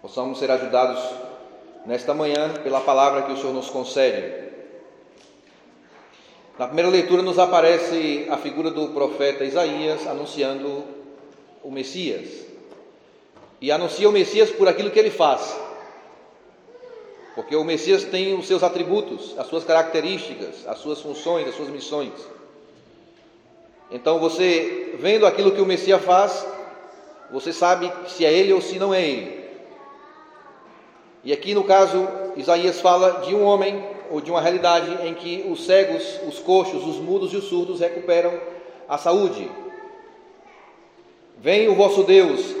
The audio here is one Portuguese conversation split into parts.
possamos ser ajudados nesta manhã pela palavra que o Senhor nos concede. Na primeira leitura nos aparece a figura do profeta Isaías anunciando o Messias. E anuncia o Messias por aquilo que ele faz. Porque o Messias tem os seus atributos, as suas características, as suas funções, as suas missões. Então você, vendo aquilo que o Messias faz, você sabe se é ele ou se não é ele. E aqui no caso, Isaías fala de um homem ou de uma realidade em que os cegos, os coxos, os mudos e os surdos recuperam a saúde. Vem o vosso Deus,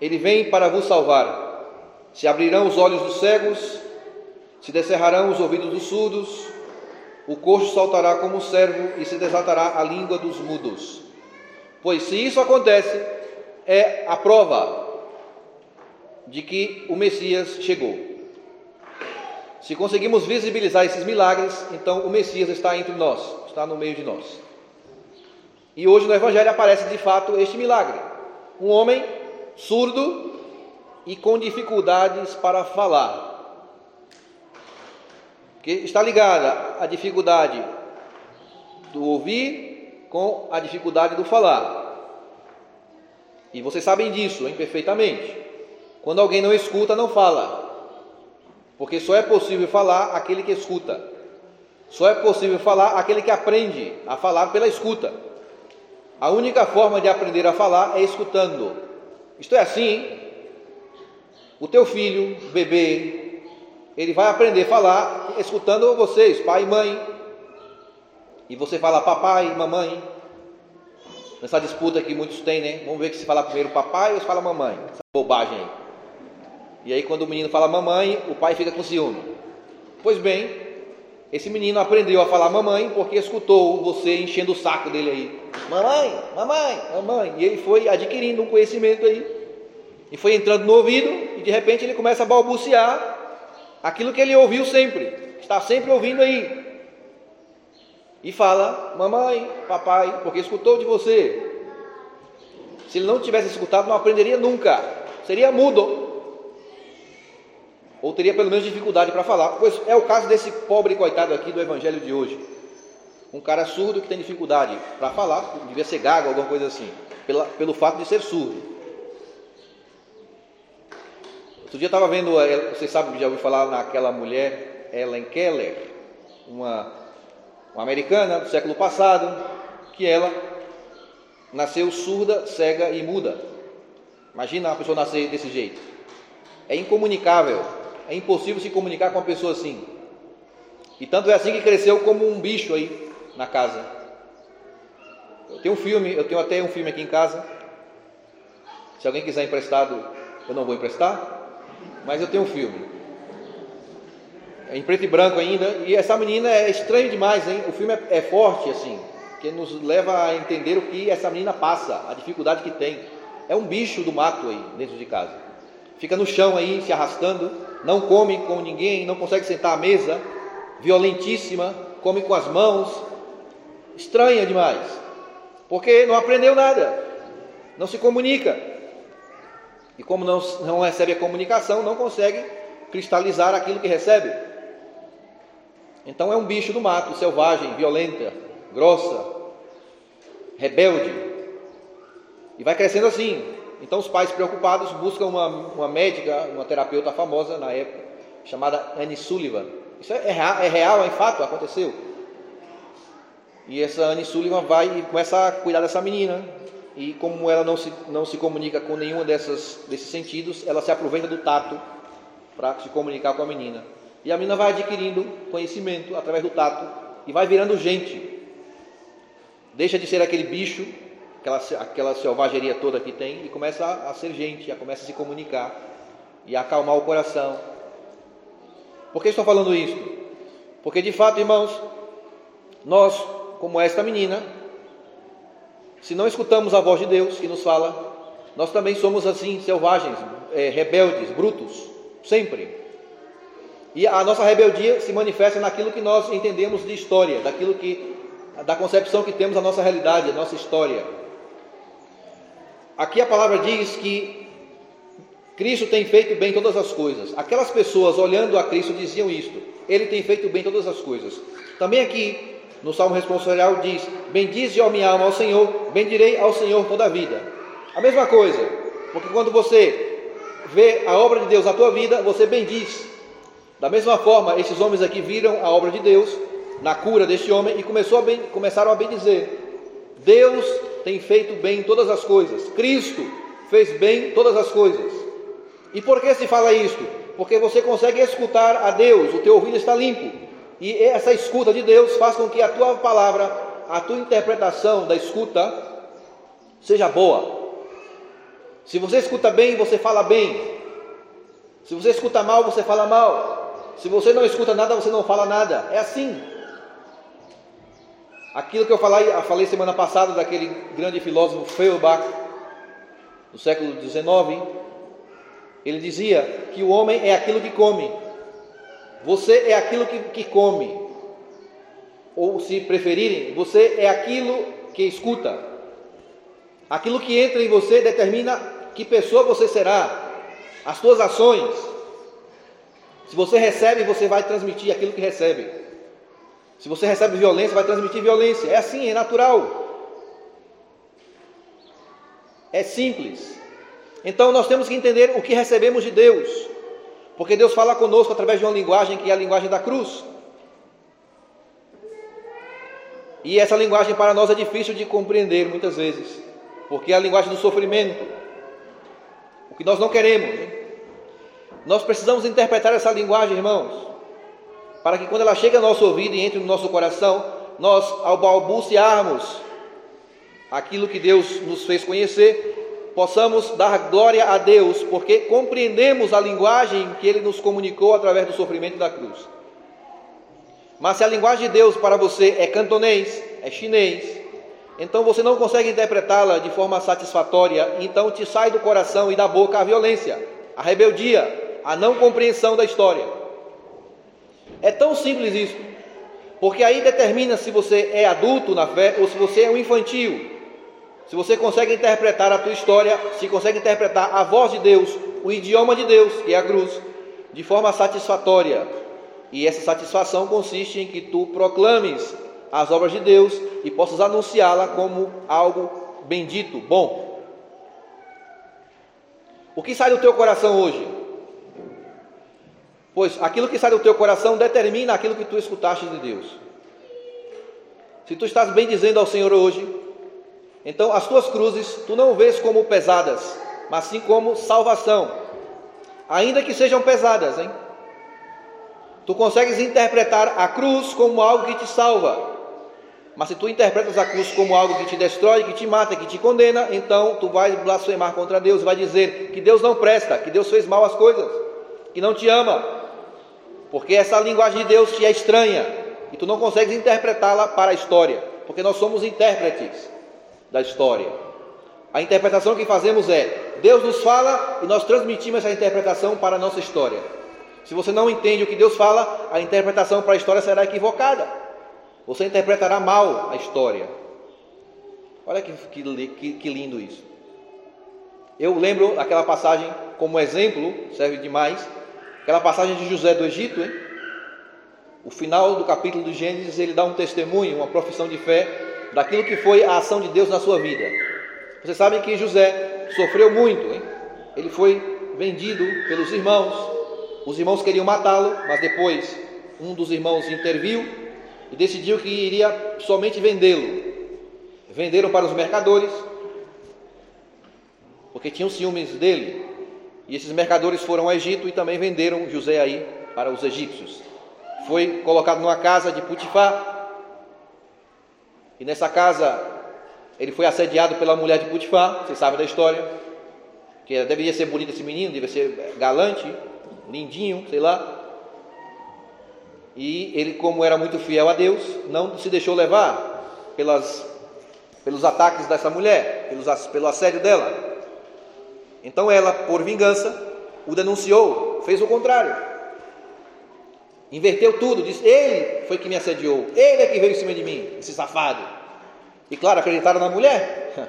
ele vem para vos salvar. Se abrirão os olhos dos cegos, se descerrarão os ouvidos dos surdos, o coxo saltará como um servo e se desatará a língua dos mudos. Pois se isso acontece, é a prova de que o Messias chegou. Se conseguimos visibilizar esses milagres, então o Messias está entre nós, está no meio de nós. E hoje no Evangelho aparece de fato este milagre: um homem surdo e com dificuldades para falar. Que está ligada a dificuldade do ouvir com a dificuldade do falar. E vocês sabem disso, hein, perfeitamente. Quando alguém não escuta, não fala. Porque só é possível falar aquele que escuta. Só é possível falar aquele que aprende a falar pela escuta. A única forma de aprender a falar é escutando. Isto é assim. O teu filho, bebê, ele vai aprender a falar escutando vocês, pai e mãe. E você fala papai, mamãe. Nessa disputa que muitos têm, né? Vamos ver se fala primeiro papai ou se fala mamãe. Essa bobagem aí. E aí, quando o menino fala mamãe, o pai fica com ciúme. Pois bem, esse menino aprendeu a falar mamãe porque escutou você enchendo o saco dele aí. Mamãe, mamãe, mamãe. E ele foi adquirindo um conhecimento aí. E foi entrando no ouvido e de repente ele começa a balbuciar aquilo que ele ouviu sempre. Está sempre ouvindo aí. E fala, mamãe, papai, porque escutou de você. Se ele não tivesse escutado, não aprenderia nunca. Seria mudo ou teria pelo menos dificuldade para falar, pois é o caso desse pobre coitado aqui do evangelho de hoje. Um cara surdo que tem dificuldade para falar, devia ser gago, alguma coisa assim, pela, pelo fato de ser surdo. Outro dia eu estava vendo, eh, vocês sabem, já ouviu falar naquela mulher, Ellen Keller, uma, uma americana do século passado, que ela nasceu surda, cega e muda. Imagina uma pessoa nascer desse jeito. É incomunicável é impossível se comunicar com uma pessoa assim. E tanto é assim que cresceu como um bicho aí na casa. Eu tenho um filme, eu tenho até um filme aqui em casa. Se alguém quiser emprestado, eu não vou emprestar, mas eu tenho um filme. É em preto e branco ainda, e essa menina é estranho demais, hein? O filme é, é forte assim, que nos leva a entender o que essa menina passa, a dificuldade que tem. É um bicho do mato aí dentro de casa. Fica no chão aí, se arrastando, não come com ninguém, não consegue sentar à mesa, violentíssima, come com as mãos, estranha demais, porque não aprendeu nada, não se comunica. E como não, não recebe a comunicação, não consegue cristalizar aquilo que recebe. Então é um bicho do mato, selvagem, violenta, grossa, rebelde. E vai crescendo assim, então os pais preocupados buscam uma, uma médica, uma terapeuta famosa na época, chamada Anne Sullivan. Isso é, é, é real, é fato, aconteceu. E essa Anne Sullivan vai e começa a cuidar dessa menina. E como ela não se, não se comunica com nenhum dessas, desses sentidos, ela se aproveita do tato para se comunicar com a menina. E a menina vai adquirindo conhecimento através do tato e vai virando gente. Deixa de ser aquele bicho aquela, aquela selvageria toda que tem e começa a, ser gente, a começa a se comunicar e a acalmar o coração. Por que estou falando isso? Porque de fato, irmãos, nós, como esta menina, se não escutamos a voz de Deus que nos fala, nós também somos assim, selvagens, é, rebeldes, brutos, sempre. E a nossa rebeldia se manifesta naquilo que nós entendemos de história, daquilo que, da concepção que temos da nossa realidade, da nossa história. Aqui a palavra diz que Cristo tem feito bem todas as coisas. Aquelas pessoas olhando a Cristo diziam isto: Ele tem feito bem todas as coisas. Também aqui, no Salmo responsorial, diz: Bendize, ó minha alma, ao Senhor, bendirei ao Senhor toda a vida. A mesma coisa, porque quando você vê a obra de Deus na tua vida, você bendiz. Da mesma forma, esses homens aqui viram a obra de Deus na cura deste homem e começou a ben, começaram a bendizer. Deus tem feito bem todas as coisas. Cristo fez bem todas as coisas. E por que se fala isto? Porque você consegue escutar a Deus, o teu ouvido está limpo. E essa escuta de Deus faz com que a tua palavra, a tua interpretação da escuta seja boa. Se você escuta bem, você fala bem. Se você escuta mal, você fala mal. Se você não escuta nada, você não fala nada. É assim. Aquilo que eu falei, falei semana passada daquele grande filósofo Feuerbach, do século XIX, ele dizia que o homem é aquilo que come. Você é aquilo que, que come. Ou, se preferirem, você é aquilo que escuta. Aquilo que entra em você determina que pessoa você será. As suas ações. Se você recebe, você vai transmitir aquilo que recebe. Se você recebe violência, vai transmitir violência. É assim, é natural. É simples. Então nós temos que entender o que recebemos de Deus, porque Deus fala conosco através de uma linguagem que é a linguagem da cruz. E essa linguagem para nós é difícil de compreender muitas vezes, porque é a linguagem do sofrimento, o que nós não queremos. Hein? Nós precisamos interpretar essa linguagem, irmãos, para que quando ela chega ao nosso ouvido e entre no nosso coração, nós, ao balbuciarmos aquilo que Deus nos fez conhecer, possamos dar glória a Deus, porque compreendemos a linguagem que Ele nos comunicou através do sofrimento da cruz. Mas se a linguagem de Deus para você é cantonês, é chinês, então você não consegue interpretá-la de forma satisfatória, então te sai do coração e da boca a violência, a rebeldia, a não compreensão da história. É tão simples isso, porque aí determina se você é adulto na fé ou se você é um infantil se você consegue interpretar a tua história, se consegue interpretar a voz de Deus, o idioma de Deus, que é a cruz, de forma satisfatória. E essa satisfação consiste em que tu proclames as obras de Deus e possas anunciá-la como algo bendito, bom. O que sai do teu coração hoje? Pois aquilo que sai do teu coração determina aquilo que tu escutaste de Deus. Se tu estás bem dizendo ao Senhor hoje, então, as tuas cruzes tu não vês como pesadas, mas sim como salvação. Ainda que sejam pesadas, hein? Tu consegues interpretar a cruz como algo que te salva. Mas se tu interpretas a cruz como algo que te destrói, que te mata, que te condena, então tu vais blasfemar contra Deus, vai dizer que Deus não presta, que Deus fez mal as coisas, que não te ama. Porque essa linguagem de Deus te é estranha e tu não consegues interpretá-la para a história, porque nós somos intérpretes da história. A interpretação que fazemos é: Deus nos fala e nós transmitimos essa interpretação para a nossa história. Se você não entende o que Deus fala, a interpretação para a história será equivocada. Você interpretará mal a história. Olha que, que, que lindo isso. Eu lembro aquela passagem como exemplo, serve demais, aquela passagem de José do Egito, hein? O final do capítulo do Gênesis, ele dá um testemunho, uma profissão de fé daquilo que foi a ação de Deus na sua vida. Vocês sabem que José sofreu muito, hein? Ele foi vendido pelos irmãos. Os irmãos queriam matá-lo, mas depois um dos irmãos interviu e decidiu que iria somente vendê-lo. Venderam para os mercadores, porque tinham ciúmes dele. E esses mercadores foram ao Egito e também venderam José aí para os egípcios. Foi colocado numa casa de Putifar, e nessa casa ele foi assediado pela mulher de Putifar, vocês sabem da história, que deveria ser bonito esse menino, deveria ser galante, lindinho, sei lá. E ele, como era muito fiel a Deus, não se deixou levar pelas, pelos ataques dessa mulher, pelos, pelo assédio dela. Então ela, por vingança, o denunciou, fez o contrário. Inverteu tudo, disse: Ele foi que me assediou, ele é que veio em cima de mim, esse safado. E claro, acreditaram na mulher.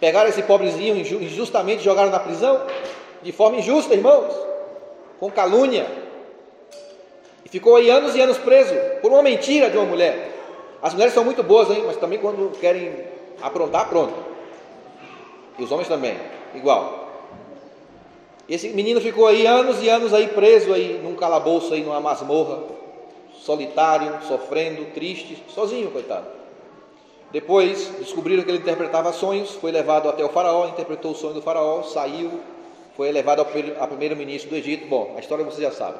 Pegaram esse pobrezinho injustamente, jogaram na prisão. de forma injusta, irmãos, com calúnia. E ficou aí anos e anos preso por uma mentira de uma mulher. As mulheres são muito boas, hein? Mas também quando querem aprontar, pronto. E os homens também, igual. Esse menino ficou aí anos e anos aí preso aí num calabouço aí numa masmorra, solitário, sofrendo, triste, sozinho, coitado. Depois descobriram que ele interpretava sonhos, foi levado até o faraó, interpretou o sonho do faraó, saiu, foi elevado a primeiro-ministro do Egito. Bom, a história você já sabe.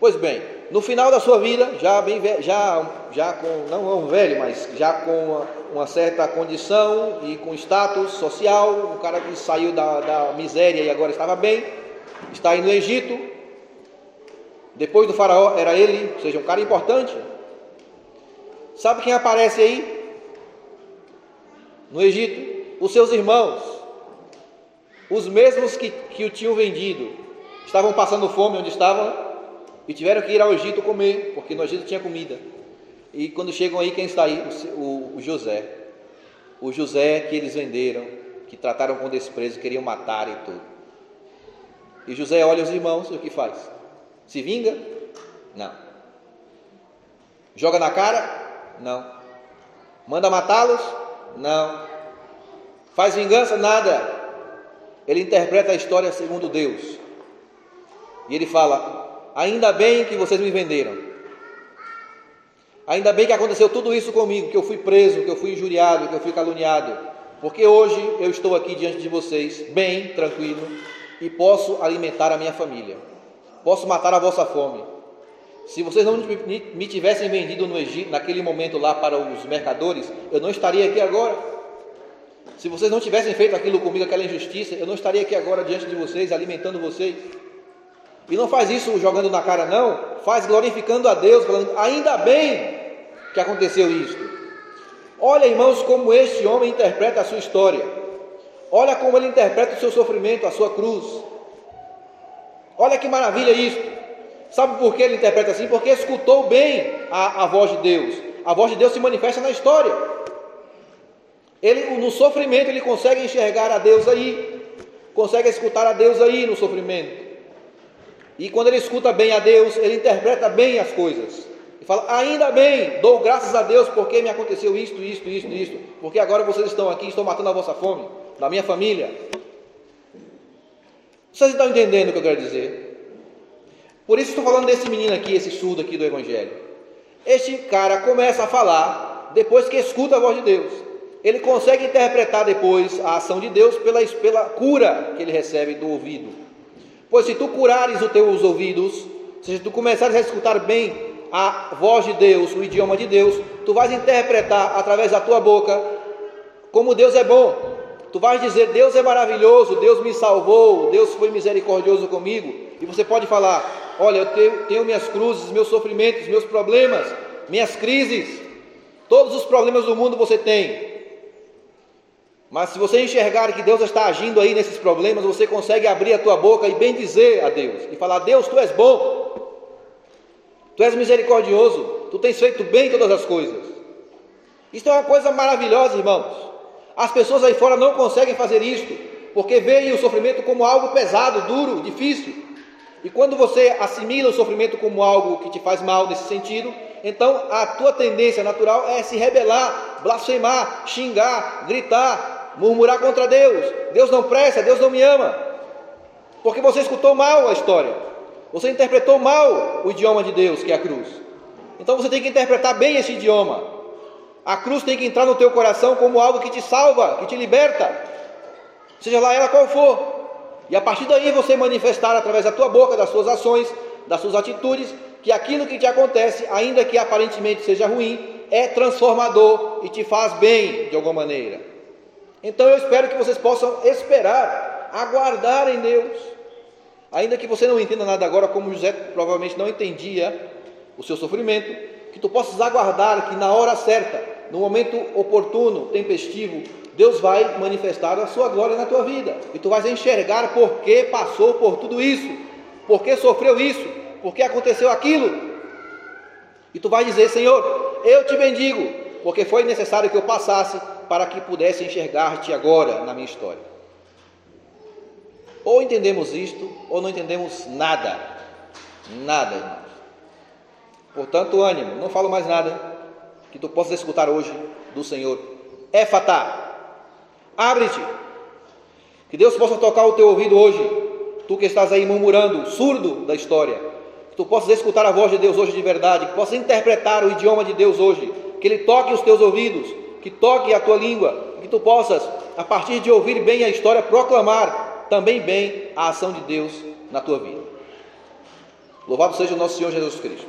Pois bem, no final da sua vida, já bem já já com não um velho, mas já com uma, uma, certa condição e com status social, um cara que saiu da, da miséria e agora estava bem, está aí no Egito. Depois do faraó era ele, ou seja, um cara importante. Sabe quem aparece aí? No Egito, os seus irmãos, os mesmos que, que o tinham vendido, estavam passando fome onde estavam e tiveram que ir ao Egito comer, porque no Egito tinha comida. E quando chegam aí, quem está aí? O, o José. O José que eles venderam, que trataram com desprezo, queriam matar e tudo. E José olha os irmãos e o que faz? Se vinga? Não. Joga na cara? Não. Manda matá-los? Não. Faz vingança? Nada. Ele interpreta a história segundo Deus. E ele fala: Ainda bem que vocês me venderam. Ainda bem que aconteceu tudo isso comigo, que eu fui preso, que eu fui injuriado, que eu fui caluniado. Porque hoje eu estou aqui diante de vocês, bem, tranquilo, e posso alimentar a minha família. Posso matar a vossa fome. Se vocês não me tivessem vendido no Egito, naquele momento lá para os mercadores, eu não estaria aqui agora. Se vocês não tivessem feito aquilo comigo, aquela injustiça, eu não estaria aqui agora diante de vocês, alimentando vocês. E não faz isso jogando na cara, não. Faz glorificando a Deus, falando, ainda bem que aconteceu isto. Olha, irmãos, como este homem interpreta a sua história. Olha como ele interpreta o seu sofrimento, a sua cruz. Olha que maravilha isso. Sabe por que ele interpreta assim? Porque escutou bem a, a voz de Deus. A voz de Deus se manifesta na história. Ele, no sofrimento, ele consegue enxergar a Deus aí, consegue escutar a Deus aí no sofrimento. E quando ele escuta bem a Deus, ele interpreta bem as coisas. E fala: Ainda bem, dou graças a Deus porque me aconteceu isto, isto, isto, isto. Porque agora vocês estão aqui, estão matando a vossa fome, da minha família. Vocês estão entendendo o que eu quero dizer? Por isso estou falando desse menino aqui, esse surdo aqui do Evangelho. Este cara começa a falar depois que escuta a voz de Deus. Ele consegue interpretar depois a ação de Deus pela, pela cura que ele recebe do ouvido. Pois se tu curares os teus ouvidos, se tu começares a escutar bem a voz de Deus, o idioma de Deus, tu vais interpretar através da tua boca como Deus é bom. Tu vais dizer: Deus é maravilhoso, Deus me salvou, Deus foi misericordioso comigo. E você pode falar: Olha, eu tenho, tenho minhas cruzes, meus sofrimentos, meus problemas, minhas crises. Todos os problemas do mundo você tem. Mas se você enxergar que Deus está agindo aí nesses problemas, você consegue abrir a tua boca e bem dizer a Deus e falar: Deus, tu és bom, tu és misericordioso, tu tens feito bem todas as coisas. Isso é uma coisa maravilhosa, irmãos. As pessoas aí fora não conseguem fazer isto, porque veem o sofrimento como algo pesado, duro, difícil. E quando você assimila o sofrimento como algo que te faz mal nesse sentido, então a tua tendência natural é se rebelar, blasfemar, xingar, gritar, murmurar contra Deus. Deus não presta, Deus não me ama. Porque você escutou mal a história. Você interpretou mal o idioma de Deus, que é a cruz. Então você tem que interpretar bem esse idioma. A cruz tem que entrar no teu coração como algo que te salva, que te liberta. Seja lá ela qual for. E a partir daí você manifestar através da tua boca, das suas ações, das suas atitudes, que aquilo que te acontece, ainda que aparentemente seja ruim, é transformador e te faz bem de alguma maneira. Então eu espero que vocês possam esperar, aguardar em Deus. Ainda que você não entenda nada agora, como José provavelmente não entendia o seu sofrimento, que tu possas aguardar que na hora certa, no momento oportuno, tempestivo, Deus vai manifestar a sua glória na tua vida. E tu vais enxergar por que passou por tudo isso, por que sofreu isso, por que aconteceu aquilo. E tu vais dizer: Senhor, eu te bendigo, porque foi necessário que eu passasse para que pudesse enxergar-te agora na minha história. Ou entendemos isto, ou não entendemos nada. Nada, irmãos. Portanto, ânimo, não falo mais nada que tu possas escutar hoje do Senhor. Éfata, abre-te. Que Deus possa tocar o teu ouvido hoje, tu que estás aí murmurando, surdo da história. Que tu possas escutar a voz de Deus hoje de verdade, que possas interpretar o idioma de Deus hoje. Que Ele toque os teus ouvidos, que toque a tua língua, que tu possas, a partir de ouvir bem a história, proclamar também bem a ação de Deus na tua vida. Louvado seja o nosso Senhor Jesus Cristo.